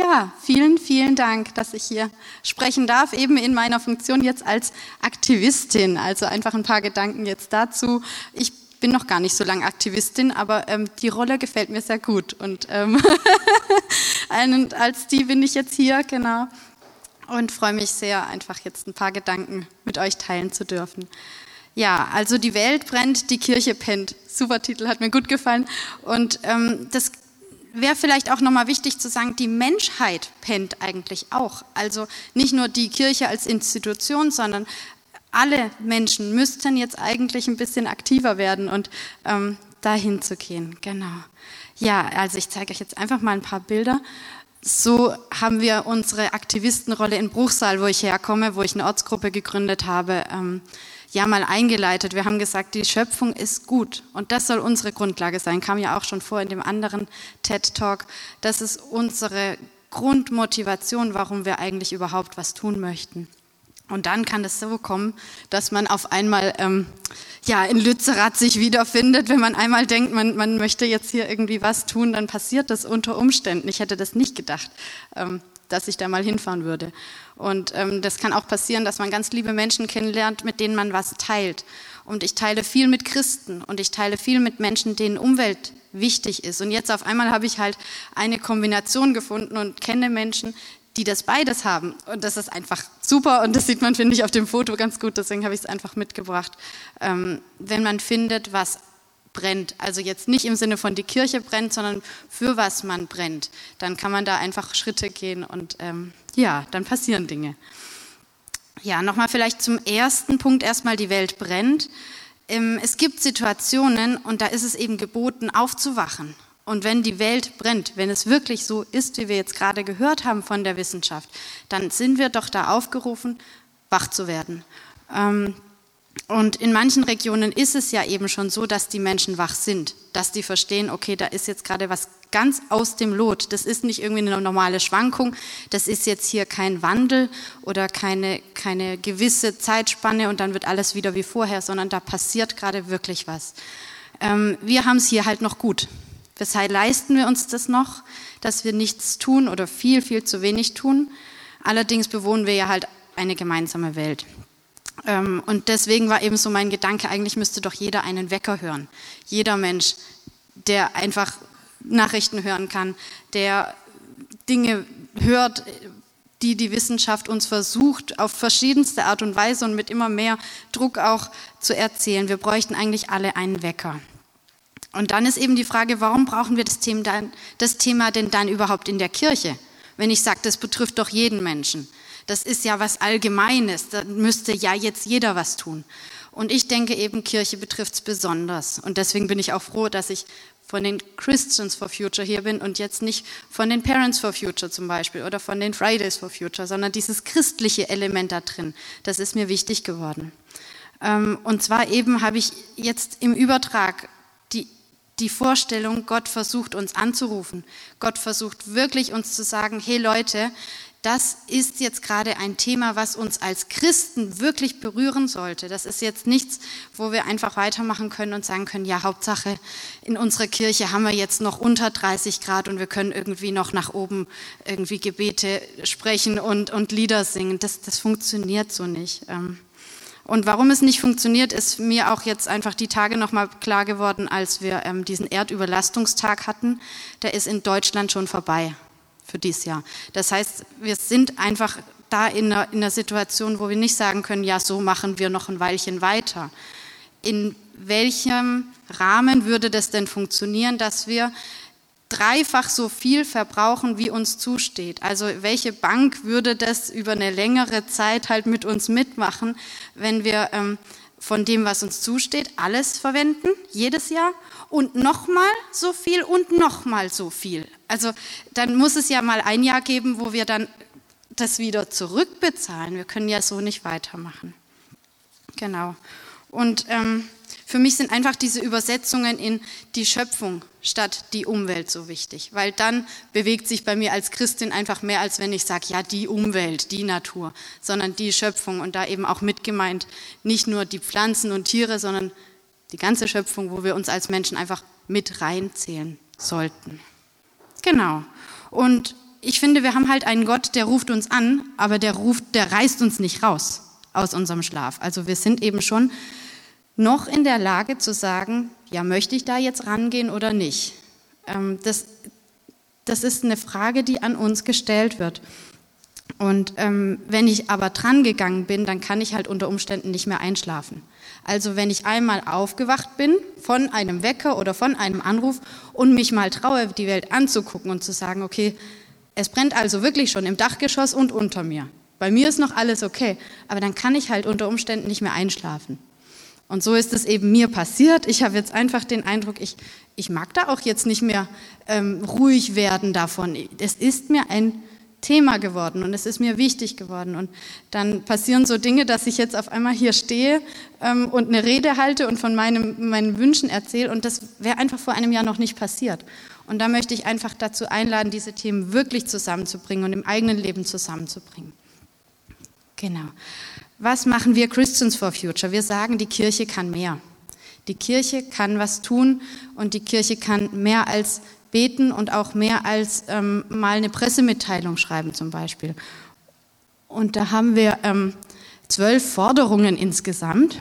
Ja, vielen, vielen Dank, dass ich hier sprechen darf, eben in meiner Funktion jetzt als Aktivistin. Also einfach ein paar Gedanken jetzt dazu. Ich bin noch gar nicht so lange Aktivistin, aber ähm, die Rolle gefällt mir sehr gut. Und ähm, als die bin ich jetzt hier, genau. Und freue mich sehr, einfach jetzt ein paar Gedanken mit euch teilen zu dürfen. Ja, also die Welt brennt, die Kirche pennt. Super Titel, hat mir gut gefallen. Und ähm, das wäre vielleicht auch nochmal wichtig zu sagen, die Menschheit pennt eigentlich auch. Also nicht nur die Kirche als Institution, sondern alle Menschen müssten jetzt eigentlich ein bisschen aktiver werden und ähm, dahin zu gehen. Genau. Ja, also ich zeige euch jetzt einfach mal ein paar Bilder. So haben wir unsere Aktivistenrolle in Bruchsal, wo ich herkomme, wo ich eine Ortsgruppe gegründet habe, ähm, ja mal eingeleitet. Wir haben gesagt, die Schöpfung ist gut und das soll unsere Grundlage sein. Kam ja auch schon vor in dem anderen TED Talk. Das ist unsere Grundmotivation, warum wir eigentlich überhaupt was tun möchten. Und dann kann es so kommen, dass man auf einmal ähm, ja, in Lützerath sich wiederfindet. Wenn man einmal denkt, man, man möchte jetzt hier irgendwie was tun, dann passiert das unter Umständen. Ich hätte das nicht gedacht, ähm, dass ich da mal hinfahren würde. Und ähm, das kann auch passieren, dass man ganz liebe Menschen kennenlernt, mit denen man was teilt. Und ich teile viel mit Christen und ich teile viel mit Menschen, denen Umwelt wichtig ist. Und jetzt auf einmal habe ich halt eine Kombination gefunden und kenne Menschen, die das beides haben. Und das ist einfach super und das sieht man, finde ich, auf dem Foto ganz gut. Deswegen habe ich es einfach mitgebracht. Ähm, wenn man findet, was brennt, also jetzt nicht im Sinne von die Kirche brennt, sondern für was man brennt, dann kann man da einfach Schritte gehen und ähm, ja, dann passieren Dinge. Ja, nochmal vielleicht zum ersten Punkt erstmal, die Welt brennt. Ähm, es gibt Situationen und da ist es eben geboten, aufzuwachen und wenn die Welt brennt, wenn es wirklich so ist, wie wir jetzt gerade gehört haben von der Wissenschaft, dann sind wir doch da aufgerufen, wach zu werden. Ähm, und in manchen Regionen ist es ja eben schon so, dass die Menschen wach sind, dass die verstehen, okay, da ist jetzt gerade was ganz aus dem Lot. Das ist nicht irgendwie eine normale Schwankung, das ist jetzt hier kein Wandel oder keine, keine gewisse Zeitspanne und dann wird alles wieder wie vorher, sondern da passiert gerade wirklich was. Ähm, wir haben es hier halt noch gut. Weshalb leisten wir uns das noch, dass wir nichts tun oder viel, viel zu wenig tun? Allerdings bewohnen wir ja halt eine gemeinsame Welt. Ähm, und deswegen war eben so mein Gedanke, eigentlich müsste doch jeder einen Wecker hören. Jeder Mensch, der einfach Nachrichten hören kann, der Dinge hört, die die Wissenschaft uns versucht, auf verschiedenste Art und Weise und mit immer mehr Druck auch zu erzählen. Wir bräuchten eigentlich alle einen Wecker. Und dann ist eben die Frage, warum brauchen wir das Thema, dann, das Thema denn dann überhaupt in der Kirche? Wenn ich sage, das betrifft doch jeden Menschen. Das ist ja was Allgemeines, da müsste ja jetzt jeder was tun. Und ich denke eben, Kirche betrifft es besonders. Und deswegen bin ich auch froh, dass ich von den Christians for Future hier bin und jetzt nicht von den Parents for Future zum Beispiel oder von den Fridays for Future, sondern dieses christliche Element da drin, das ist mir wichtig geworden. Ähm, und zwar eben habe ich jetzt im Übertrag die Vorstellung, Gott versucht uns anzurufen. Gott versucht wirklich uns zu sagen, hey Leute, das ist jetzt gerade ein Thema, was uns als Christen wirklich berühren sollte. Das ist jetzt nichts, wo wir einfach weitermachen können und sagen können, ja, Hauptsache in unserer Kirche haben wir jetzt noch unter 30 Grad und wir können irgendwie noch nach oben irgendwie Gebete sprechen und, und Lieder singen. Das, das funktioniert so nicht. Ähm, und warum es nicht funktioniert, ist mir auch jetzt einfach die Tage nochmal klar geworden, als wir ähm, diesen Erdüberlastungstag hatten. Der ist in Deutschland schon vorbei für dieses Jahr. Das heißt, wir sind einfach da in einer, in einer Situation, wo wir nicht sagen können, ja, so machen wir noch ein Weilchen weiter. In welchem Rahmen würde das denn funktionieren, dass wir dreifach so viel verbrauchen, wie uns zusteht. Also welche Bank würde das über eine längere Zeit halt mit uns mitmachen, wenn wir ähm, von dem, was uns zusteht, alles verwenden, jedes Jahr und nochmal so viel und nochmal so viel. Also dann muss es ja mal ein Jahr geben, wo wir dann das wieder zurückbezahlen. Wir können ja so nicht weitermachen. Genau. Und ähm, für mich sind einfach diese Übersetzungen in die Schöpfung statt die Umwelt so wichtig, weil dann bewegt sich bei mir als Christin einfach mehr, als wenn ich sage, ja, die Umwelt, die Natur, sondern die Schöpfung und da eben auch mitgemeint nicht nur die Pflanzen und Tiere, sondern die ganze Schöpfung, wo wir uns als Menschen einfach mit reinzählen sollten. Genau. Und ich finde, wir haben halt einen Gott, der ruft uns an, aber der ruft, der reißt uns nicht raus aus unserem Schlaf. Also wir sind eben schon noch in der Lage zu sagen, ja, möchte ich da jetzt rangehen oder nicht? Ähm, das, das ist eine Frage, die an uns gestellt wird. Und ähm, wenn ich aber dran gegangen bin, dann kann ich halt unter Umständen nicht mehr einschlafen. Also wenn ich einmal aufgewacht bin von einem Wecker oder von einem Anruf und mich mal traue, die Welt anzugucken und zu sagen, okay, es brennt also wirklich schon im Dachgeschoss und unter mir. Bei mir ist noch alles okay, aber dann kann ich halt unter Umständen nicht mehr einschlafen. Und so ist es eben mir passiert. Ich habe jetzt einfach den Eindruck, ich, ich mag da auch jetzt nicht mehr ähm, ruhig werden davon. Es ist mir ein Thema geworden und es ist mir wichtig geworden. Und dann passieren so Dinge, dass ich jetzt auf einmal hier stehe ähm, und eine Rede halte und von meinem, meinen Wünschen erzähle. Und das wäre einfach vor einem Jahr noch nicht passiert. Und da möchte ich einfach dazu einladen, diese Themen wirklich zusammenzubringen und im eigenen Leben zusammenzubringen. Genau. Was machen wir Christians for Future? Wir sagen, die Kirche kann mehr. Die Kirche kann was tun und die Kirche kann mehr als beten und auch mehr als ähm, mal eine Pressemitteilung schreiben zum Beispiel. Und da haben wir ähm, zwölf Forderungen insgesamt.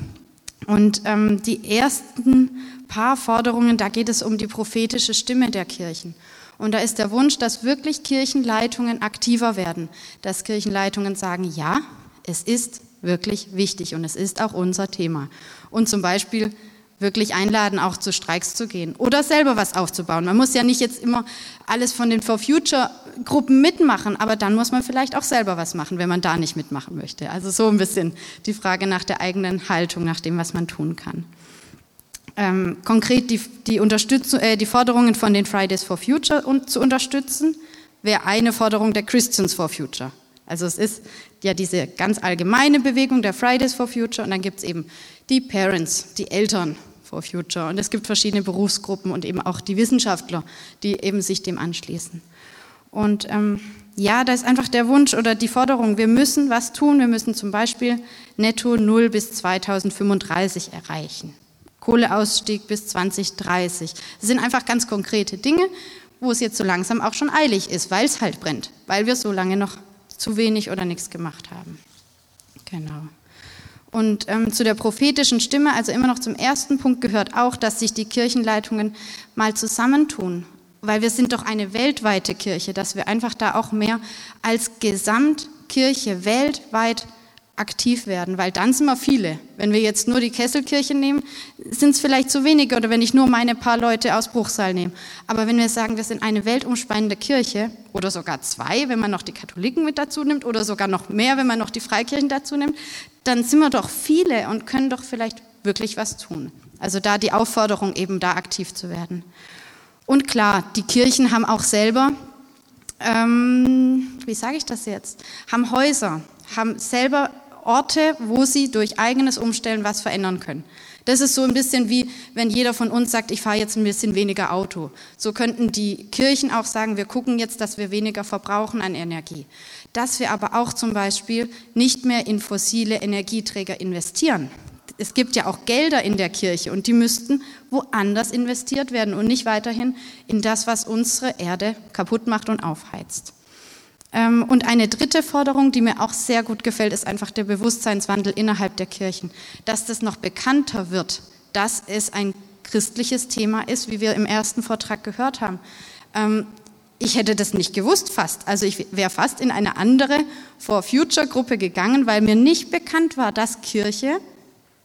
Und ähm, die ersten paar Forderungen, da geht es um die prophetische Stimme der Kirchen. Und da ist der Wunsch, dass wirklich Kirchenleitungen aktiver werden, dass Kirchenleitungen sagen, ja, es ist wirklich wichtig und es ist auch unser Thema. Und zum Beispiel wirklich einladen, auch zu Streiks zu gehen oder selber was aufzubauen. Man muss ja nicht jetzt immer alles von den For Future Gruppen mitmachen, aber dann muss man vielleicht auch selber was machen, wenn man da nicht mitmachen möchte. Also so ein bisschen die Frage nach der eigenen Haltung, nach dem, was man tun kann. Ähm, konkret die, die, Unterstützung, äh, die Forderungen von den Fridays for Future und zu unterstützen, wäre eine Forderung der Christians for Future. Also es ist ja diese ganz allgemeine Bewegung der Fridays for Future und dann gibt es eben die Parents, die Eltern for Future und es gibt verschiedene Berufsgruppen und eben auch die Wissenschaftler, die eben sich dem anschließen. Und ähm, ja, da ist einfach der Wunsch oder die Forderung, wir müssen was tun, wir müssen zum Beispiel netto null bis 2035 erreichen. Kohleausstieg bis 2030. Das sind einfach ganz konkrete Dinge, wo es jetzt so langsam auch schon eilig ist, weil es halt brennt, weil wir so lange noch zu wenig oder nichts gemacht haben. Genau. Und ähm, zu der prophetischen Stimme, also immer noch zum ersten Punkt, gehört auch, dass sich die Kirchenleitungen mal zusammentun, weil wir sind doch eine weltweite Kirche, dass wir einfach da auch mehr als Gesamtkirche weltweit aktiv werden, weil dann sind wir viele. Wenn wir jetzt nur die Kesselkirche nehmen, sind es vielleicht zu wenige oder wenn ich nur meine paar Leute aus Bruchsal nehme. Aber wenn wir sagen, wir sind eine weltumspannende Kirche oder sogar zwei, wenn man noch die Katholiken mit dazu nimmt oder sogar noch mehr, wenn man noch die Freikirchen dazu nimmt, dann sind wir doch viele und können doch vielleicht wirklich was tun. Also da die Aufforderung eben da aktiv zu werden. Und klar, die Kirchen haben auch selber, ähm, wie sage ich das jetzt, haben Häuser, haben selber Orte, wo sie durch eigenes Umstellen was verändern können. Das ist so ein bisschen wie, wenn jeder von uns sagt, ich fahre jetzt ein bisschen weniger Auto. So könnten die Kirchen auch sagen, wir gucken jetzt, dass wir weniger verbrauchen an Energie. Dass wir aber auch zum Beispiel nicht mehr in fossile Energieträger investieren. Es gibt ja auch Gelder in der Kirche und die müssten woanders investiert werden und nicht weiterhin in das, was unsere Erde kaputt macht und aufheizt. Ähm, und eine dritte Forderung, die mir auch sehr gut gefällt, ist einfach der Bewusstseinswandel innerhalb der Kirchen, dass das noch bekannter wird, dass es ein christliches Thema ist, wie wir im ersten Vortrag gehört haben. Ähm, ich hätte das nicht gewusst fast. Also ich wäre fast in eine andere For Future Gruppe gegangen, weil mir nicht bekannt war, dass Kirche,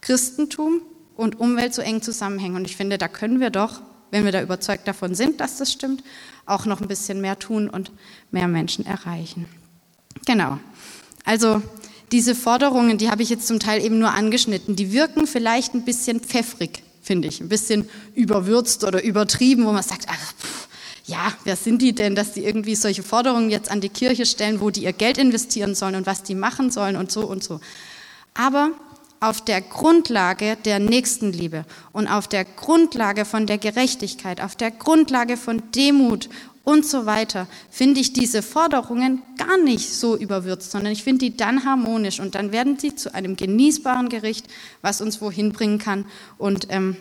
Christentum und Umwelt so eng zusammenhängen. Und ich finde, da können wir doch, wenn wir da überzeugt davon sind, dass das stimmt, auch noch ein bisschen mehr tun und mehr Menschen erreichen. Genau. Also diese Forderungen, die habe ich jetzt zum Teil eben nur angeschnitten, die wirken vielleicht ein bisschen pfeffrig, finde ich, ein bisschen überwürzt oder übertrieben, wo man sagt, ach, pff, ja, wer sind die denn, dass die irgendwie solche Forderungen jetzt an die Kirche stellen, wo die ihr Geld investieren sollen und was die machen sollen und so und so. Aber auf der Grundlage der Nächstenliebe und auf der Grundlage von der Gerechtigkeit, auf der Grundlage von Demut und so weiter, finde ich diese Forderungen gar nicht so überwürzt, sondern ich finde die dann harmonisch und dann werden sie zu einem genießbaren Gericht, was uns wohin bringen kann. Und ähm,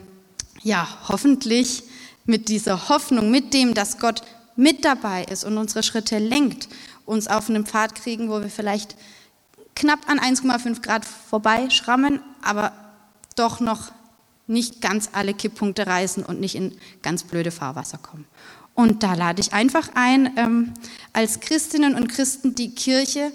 ja, hoffentlich mit dieser Hoffnung, mit dem, dass Gott mit dabei ist und unsere Schritte lenkt, uns auf einen Pfad kriegen, wo wir vielleicht knapp an 1,5 Grad vorbei schrammen, aber doch noch nicht ganz alle Kipppunkte reißen und nicht in ganz blöde Fahrwasser kommen. Und da lade ich einfach ein, ähm, als Christinnen und Christen die Kirche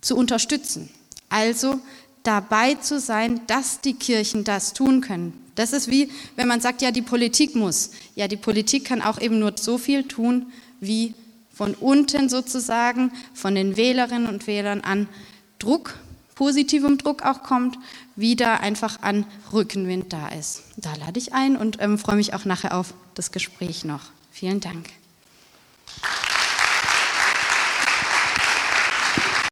zu unterstützen. Also dabei zu sein, dass die Kirchen das tun können. Das ist wie, wenn man sagt, ja, die Politik muss. Ja, die Politik kann auch eben nur so viel tun, wie von unten sozusagen, von den Wählerinnen und Wählern an Druck, positivem Druck auch kommt, wieder einfach an Rückenwind da ist. Da lade ich ein und ähm, freue mich auch nachher auf das Gespräch noch. Vielen Dank.